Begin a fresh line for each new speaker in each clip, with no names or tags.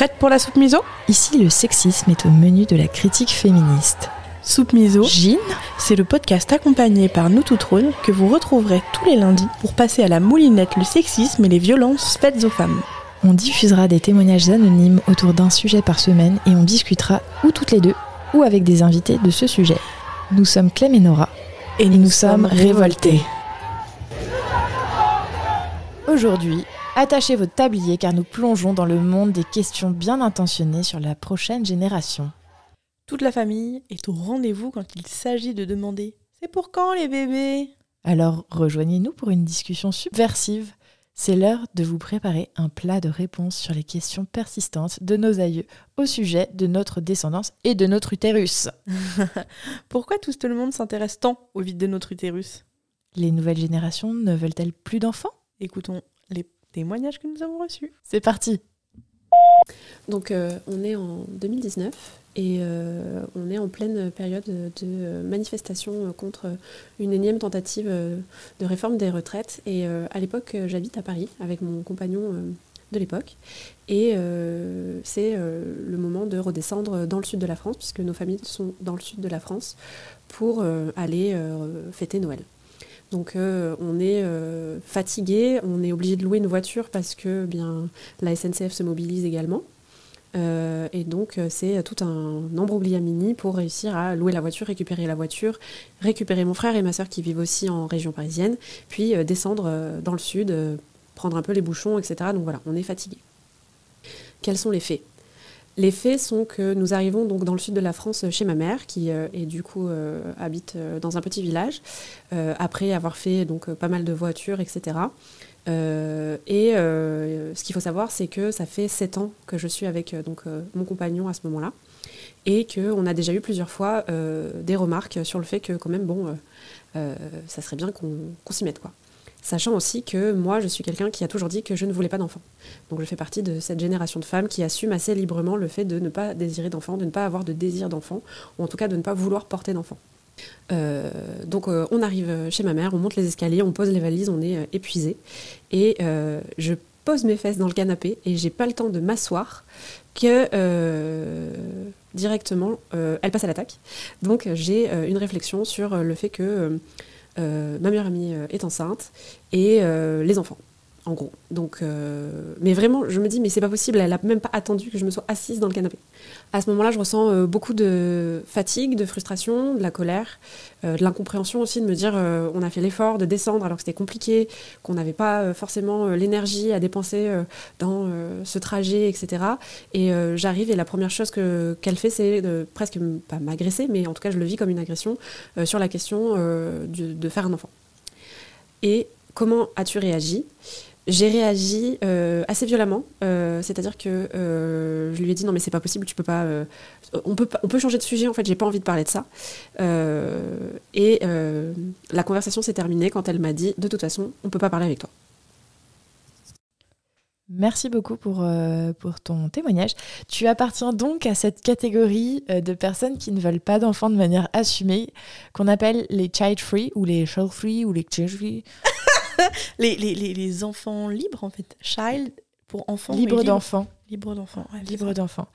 Prête pour la soupe miso
Ici, le sexisme est au menu de la critique féministe.
Soupe miso,
Jean
c'est le podcast accompagné par nous tout trône que vous retrouverez tous les lundis pour passer à la moulinette le sexisme et les violences faites aux femmes.
On diffusera des témoignages anonymes autour d'un sujet par semaine et on discutera ou toutes les deux ou avec des invités de ce sujet. Nous sommes Clem et Nora
Et
nous sommes révoltés. Aujourd'hui, attachez votre tablier car nous plongeons dans le monde des questions bien intentionnées sur la prochaine génération.
Toute la famille est au rendez-vous quand il s'agit de demander C'est pour quand les bébés?
Alors rejoignez-nous pour une discussion subversive. C'est l'heure de vous préparer un plat de réponses sur les questions persistantes de nos aïeux au sujet de notre descendance et de notre utérus.
Pourquoi tout le monde s'intéresse tant au vide de notre utérus?
Les nouvelles générations ne veulent-elles plus d'enfants?
Écoutons les témoignages que nous avons reçus.
C'est parti
Donc euh, on est en 2019 et euh, on est en pleine période de manifestation contre une énième tentative euh, de réforme des retraites. Et euh, à l'époque, j'habite à Paris avec mon compagnon de l'époque. Et euh, c'est euh, le moment de redescendre dans le sud de la France, puisque nos familles sont dans le sud de la France, pour euh, aller euh, fêter Noël. Donc euh, on est euh, fatigué, on est obligé de louer une voiture parce que bien la SNCF se mobilise également. Euh, et donc c'est tout un mini pour réussir à louer la voiture, récupérer la voiture, récupérer mon frère et ma soeur qui vivent aussi en région parisienne, puis descendre dans le sud, prendre un peu les bouchons, etc. Donc voilà, on est fatigué. Quels sont les faits? Les faits sont que nous arrivons donc dans le sud de la France chez ma mère, qui euh, est du coup euh, habite euh, dans un petit village, après avoir fait donc pas mal de voitures, etc. Et ce qu'il faut savoir, c'est que ça fait sept ans que je suis avec donc, mon compagnon à ce moment-là, et qu'on a déjà eu plusieurs fois des remarques sur le fait que quand même, bon, ça serait bien qu'on qu'on s'y mette, quoi. Sachant aussi que moi, je suis quelqu'un qui a toujours dit que je ne voulais pas d'enfants. Donc je fais partie de cette génération de femmes qui assume assez librement le fait de ne pas désirer d'enfants, de ne pas avoir de désir d'enfant, ou en tout cas de ne pas vouloir porter d'enfants. Euh, donc euh, on arrive chez ma mère, on monte les escaliers, on pose les valises, on est euh, épuisé. Et je pose mes fesses dans le canapé et j'ai pas le temps de m'asseoir que directement elle passe à l'attaque. Donc j'ai une réflexion sur le fait que ma meilleure amie euh, est enceinte et euh, les enfants. En gros. Donc, euh, mais vraiment, je me dis, mais c'est pas possible, elle a même pas attendu que je me sois assise dans le canapé. À ce moment-là, je ressens euh, beaucoup de fatigue, de frustration, de la colère, euh, de l'incompréhension aussi de me dire, on a fait l'effort de descendre alors que c'était compliqué, qu'on n'avait pas forcément l'énergie à dépenser dans ce trajet, etc. Et j'arrive et la première chose que qu'elle fait, c'est presque pas m'agresser, mais en tout cas, je le vis comme une agression sur la question de faire un enfant. Et comment as-tu réagi? J'ai réagi euh, assez violemment, euh, c'est-à-dire que euh, je lui ai dit non mais c'est pas possible, tu peux pas, euh, on peut on peut changer de sujet en fait, j'ai pas envie de parler de ça. Euh, et euh, la conversation s'est terminée quand elle m'a dit de toute façon on peut pas parler avec toi.
Merci beaucoup pour, euh, pour ton témoignage. Tu appartiens donc à cette catégorie euh, de personnes qui ne veulent pas d'enfants de manière assumée, qu'on appelle les child free ou les child free ou les child free,
Les, les, les, les enfants libres, en fait. Child pour enfants. libre.
d'enfants.
Libre d'enfants. ouais,
Libre d'enfants.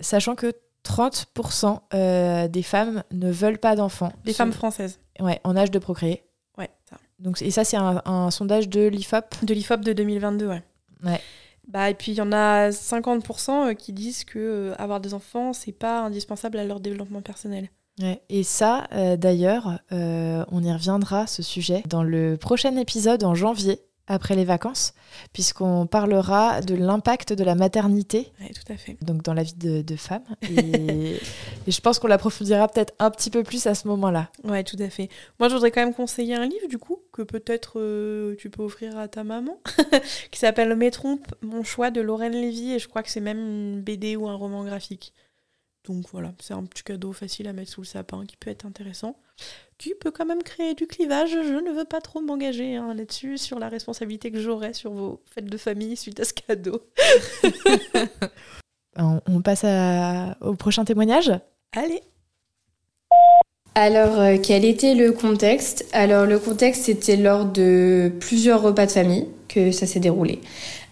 Sachant que 30% euh, des femmes ne veulent pas d'enfants. Ce-
femmes françaises.
Ouais, en âge de procréer.
Ouais, ça.
Donc, et ça, c'est un, un sondage de l'IFOP.
De l'IFOP de 2022, ouais.
Ouais.
Bah, et puis il y en a 50% qui disent que euh, avoir des enfants, c'est pas indispensable à leur développement personnel.
Ouais. Et ça, euh, d'ailleurs, euh, on y reviendra, ce sujet, dans le prochain épisode en janvier, après les vacances, puisqu'on parlera de l'impact de la maternité,
tout à fait.
donc dans la vie de, de femme. Et, et je pense qu'on l'approfondira peut-être un petit peu plus à ce moment-là.
Ouais, tout à fait. Moi, je voudrais quand même conseiller un livre, du coup, que peut-être euh, tu peux offrir à ta maman, qui s'appelle Mes trompes, mon choix de Lorraine Lévy, et je crois que c'est même une BD ou un roman graphique. Donc voilà, c'est un petit cadeau facile à mettre sous le sapin qui peut être intéressant, qui peut quand même créer du clivage. Je ne veux pas trop m'engager hein, là-dessus, sur la responsabilité que j'aurai sur vos fêtes de famille suite à ce cadeau.
On, on passe à- au prochain témoignage
Allez
Alors, euh, quel était le contexte? Alors, le contexte, c'était lors de plusieurs repas de famille que ça s'est déroulé.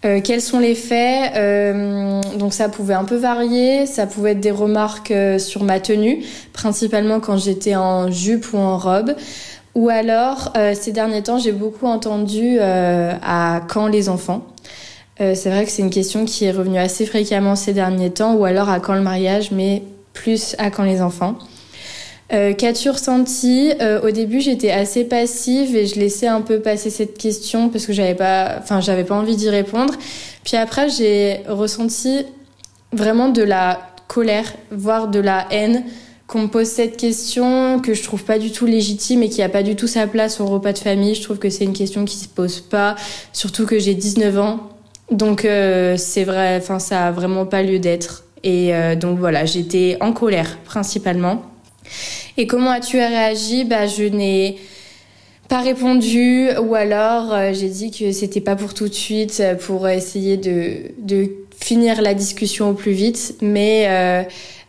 Euh, quels sont les faits? Euh, Donc ça pouvait un peu varier, ça pouvait être des remarques euh, sur ma tenue, principalement quand j'étais en jupe ou en robe. Ou alors, euh, ces derniers temps, j'ai beaucoup entendu euh, à quand les enfants. Euh, c'est vrai que c'est une question qui est revenue assez fréquemment ces derniers temps, ou alors à quand le mariage, mais plus à quand les enfants. Euh, Qu'as-tu ressenti Euh, Au début, j'étais assez passive et je laissais un peu passer cette question parce que j'avais pas, enfin, j'avais pas envie d'y répondre. Puis après, j'ai ressenti vraiment de la colère, voire de la haine qu'on me pose cette question que je trouve pas du tout légitime et qui a pas du tout sa place au repas de famille. Je trouve que c'est une question qui se pose pas, surtout que j'ai 19 ans. Donc euh, c'est vrai, enfin ça a vraiment pas lieu d'être. Et euh, donc voilà, j'étais en colère principalement. Et comment as-tu réagi? Bah je n'ai pas répondu. Ou alors euh, j'ai dit que c'était pas pour tout de suite euh, pour essayer de, de finir la discussion au plus vite. Mais euh,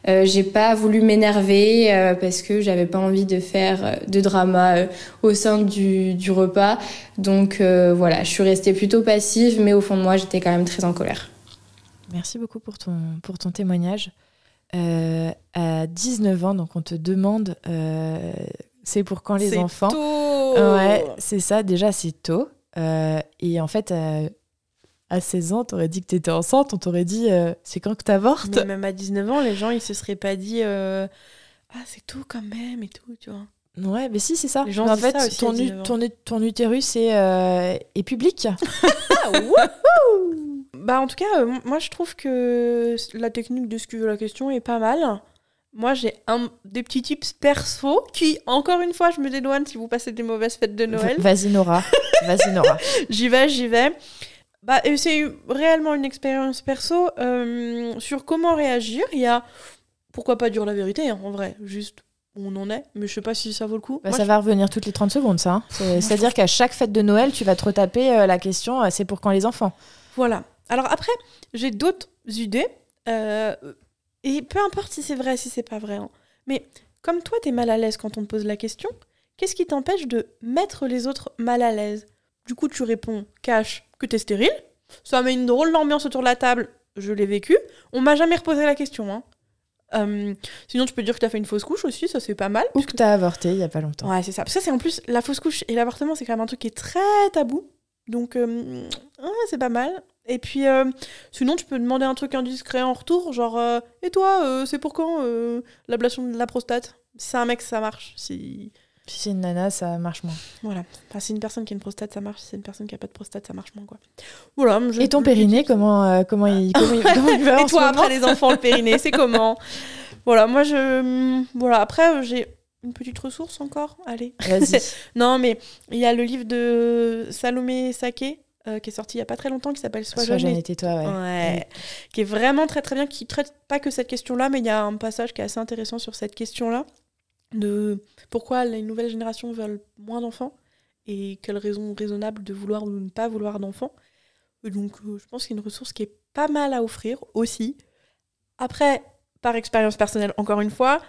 euh, j'ai pas voulu m'énerver euh, parce que j'avais pas envie de faire de drama au sein du, du repas. Donc voilà je suis restée plutôt passive mais au fond de moi j'étais quand même très en colère.
Merci beaucoup pour ton, pour ton témoignage. Euh, à 19 ans, donc on te demande euh, c'est pour quand les enfants
tôt.
Ouais, c'est ça, déjà c'est tôt. Euh, et en fait, à 16 ans, t'aurais dit que t'étais enceinte, on t'aurait dit euh, c'est quand que t'avortes?
Mais même à 19 ans, les gens, ils se seraient pas dit Ah, c'est tôt quand même et tout, tu vois.
Ouais, mais si, c'est ça.
Les gens
en fait,
ça aussi
ton,
à
u-
19 ans.
ton, u- ton utérus est, est public.
Bah, en tout cas, euh, moi, je trouve que la technique de ce que veut la question est pas mal. Moi, j'ai un, des petits tips perso qui, encore une fois, je me dédouane si vous passez des mauvaises fêtes de Noël.
Vas-y, Nora. Vas-y, Nora.
J'y vais, j'y vais. Bah, c'est réellement une expérience perso euh, sur comment réagir. Il y a, pourquoi pas dire la vérité, hein, en vrai, juste on en est, mais je sais pas si ça vaut le coup.
Bah,
Moi,
ça va revenir toutes les 30 secondes, ça. hein. C'est- C'est-à-dire qu'à chaque fête de Noël, tu vas te retaper euh, la question euh, c'est pour quand les enfants
Voilà. Alors après, j'ai d'autres idées. euh, et peu importe si c'est vrai, si c'est pas vrai. hein. Mais comme toi, t'es mal à l'aise quand on te pose la question, qu'est-ce qui t'empêche de mettre les autres mal à l'aise? Du coup, tu réponds cash que t'es stérile. Ça met une drôle d'ambiance autour de la table. Je l'ai vécu. On m'a jamais reposé la question. hein. Euh, sinon, tu peux dire que t'as fait une fausse couche aussi, ça c'est pas mal.
Ou que t'as avorté il y a pas longtemps.
Ouais, c'est ça. Parce que ça, c'est en plus, la fausse couche et l'avortement, c'est quand même un truc qui est très tabou. Donc, euh, ouais, c'est pas mal. Et puis, euh, sinon, tu peux demander un truc indiscret en retour, genre, euh, et toi, euh, c'est pour quand l'ablation de la prostate? Si c'est un mec, ça marche. Si.
Si c'est une nana, ça marche moins.
Voilà. Enfin, si une personne qui a une prostate, ça marche. Si c'est une personne qui a pas de prostate, ça marche moins, quoi. Voilà. je-
Et ton périnée, comment, comment, il, comment, il, comment il va
Et toi, après les enfants, le périnée, c'est comment? Voilà, moi, je. Voilà, après, j'ai une petite ressource encore. Allez.
Vas-y.
Non, mais il y a le livre de Salomé Saké euh, qui est sorti il y a pas très longtemps qui s'appelle Sois,
Sois
jeune
jeune
et-
tais-toi, ouais.
Ouais. Qui est vraiment très très bien, qui traite pas que cette question-là, mais il y a un passage qui est assez intéressant sur cette question-là de pourquoi les nouvelles générations veulent moins d'enfants et quelles raisons raisonnables de vouloir ou de ne pas vouloir d'enfants. Donc, euh, je pense qu'il y a une ressource qui est pas mal à offrir aussi. Après, par expérience personnelle, encore une fois,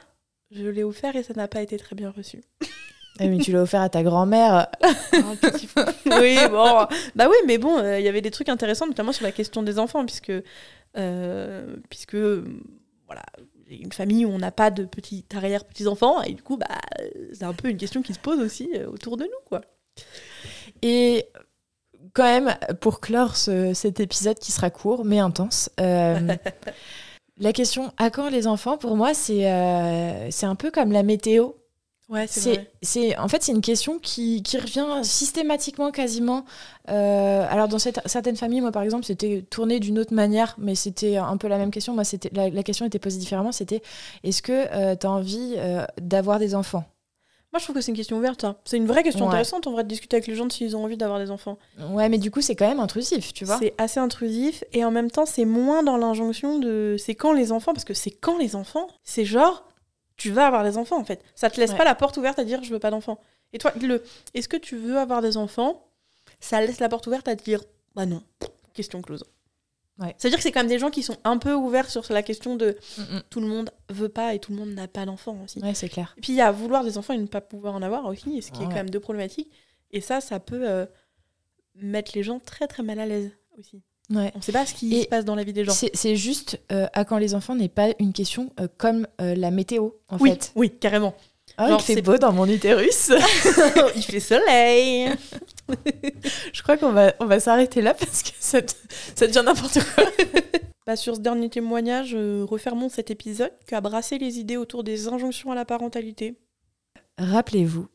je l'ai offert et ça n'a pas été très bien reçu.
Ah, mais tu l'as offert à ta grand-mère.
Peu. oui, bon. Bah oui, mais bon, euh, il y avait des trucs intéressants, notamment sur la question des enfants, puisque, euh, puisque euh, voilà, une famille où on n'a pas de petits arrière-petits-enfants, et du coup, bah, c'est un peu une question qui se pose aussi euh, autour de nous, quoi.
Et quand même, pour clore ce- cet épisode qui sera court mais intense, la question à quand les enfants, pour moi, c'est c'est un peu comme la météo.
Ouais, c'est
en fait, c'est une question qui, qui revient systématiquement, quasiment. Euh, alors, dans cette- certaines familles, moi, par exemple, c'était tourné d'une autre manière, mais c'était un peu la même question. Moi, c'était, la, la question était posée différemment. C'était est-ce que tu as envie euh, d'avoir des enfants?
Moi, je trouve que c'est une question ouverte. hein. C'est une vraie question
Ouais.
intéressante, on va discuter avec les gens de s'ils ont envie d'avoir des enfants.
Ouais, mais du coup, c'est quand même intrusif, tu vois.
C'est assez intrusif, et en même temps, c'est moins dans l'injonction de c'est quand les enfants, parce que c'est quand les enfants, c'est genre, tu vas avoir des enfants, en fait. Ça te laisse
Ouais.
pas la porte ouverte à dire je veux pas d'enfants. Et toi, le est-ce que tu veux avoir des enfants Ça laisse la porte ouverte à te dire bah non, question close.
Ouais.
C'est-à-dire que c'est quand même des gens qui sont un peu ouverts sur la question de
Mm, mm.
tout le monde veut pas et tout le monde n'a pas d'enfants aussi.
Ouais, c'est clair.
Et puis il y a vouloir des enfants et ne pas pouvoir en avoir aussi, ce qui est
Ouais.
quand même deux problématiques. Et ça, ça peut euh, mettre les gens très très mal à l'aise aussi.
Ouais.
On ne sait pas ce qui
Et
se passe dans la vie des gens.
C'est juste euh, à quand les enfants n'est pas une question euh, comme euh, la météo en
Oui,
fait.
oui, carrément.
Ah,
Genre,
il fait beau dans mon utérus.
Il fait soleil.
Je crois qu'on va, on va s'arrêter là parce que ça, ça devient n'importe quoi.
Bah, sur ce dernier témoignage, refermons cet épisode qui a brassé les idées autour des injonctions à la parentalité.
Rappelez-vous,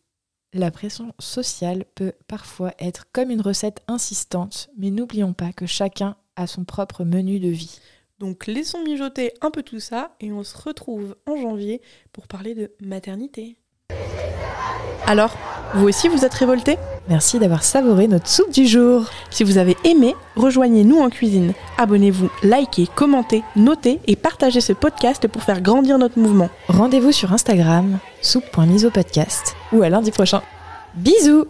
la pression sociale peut parfois être comme une recette insistante, mais n'oublions pas que chacun a son propre menu de vie.
Donc laissons mijoter un peu tout ça et on se retrouve en janvier pour parler de maternité. Alors, vous aussi vous êtes révoltés?
Merci d'avoir savouré notre soupe du jour.
Si vous avez aimé, rejoignez-nous en cuisine. Abonnez-vous, likez, commentez, notez et partagez ce podcast pour faire grandir notre mouvement.
Rendez-vous sur Instagram, soupe.misopodcast ou à lundi prochain. Bisous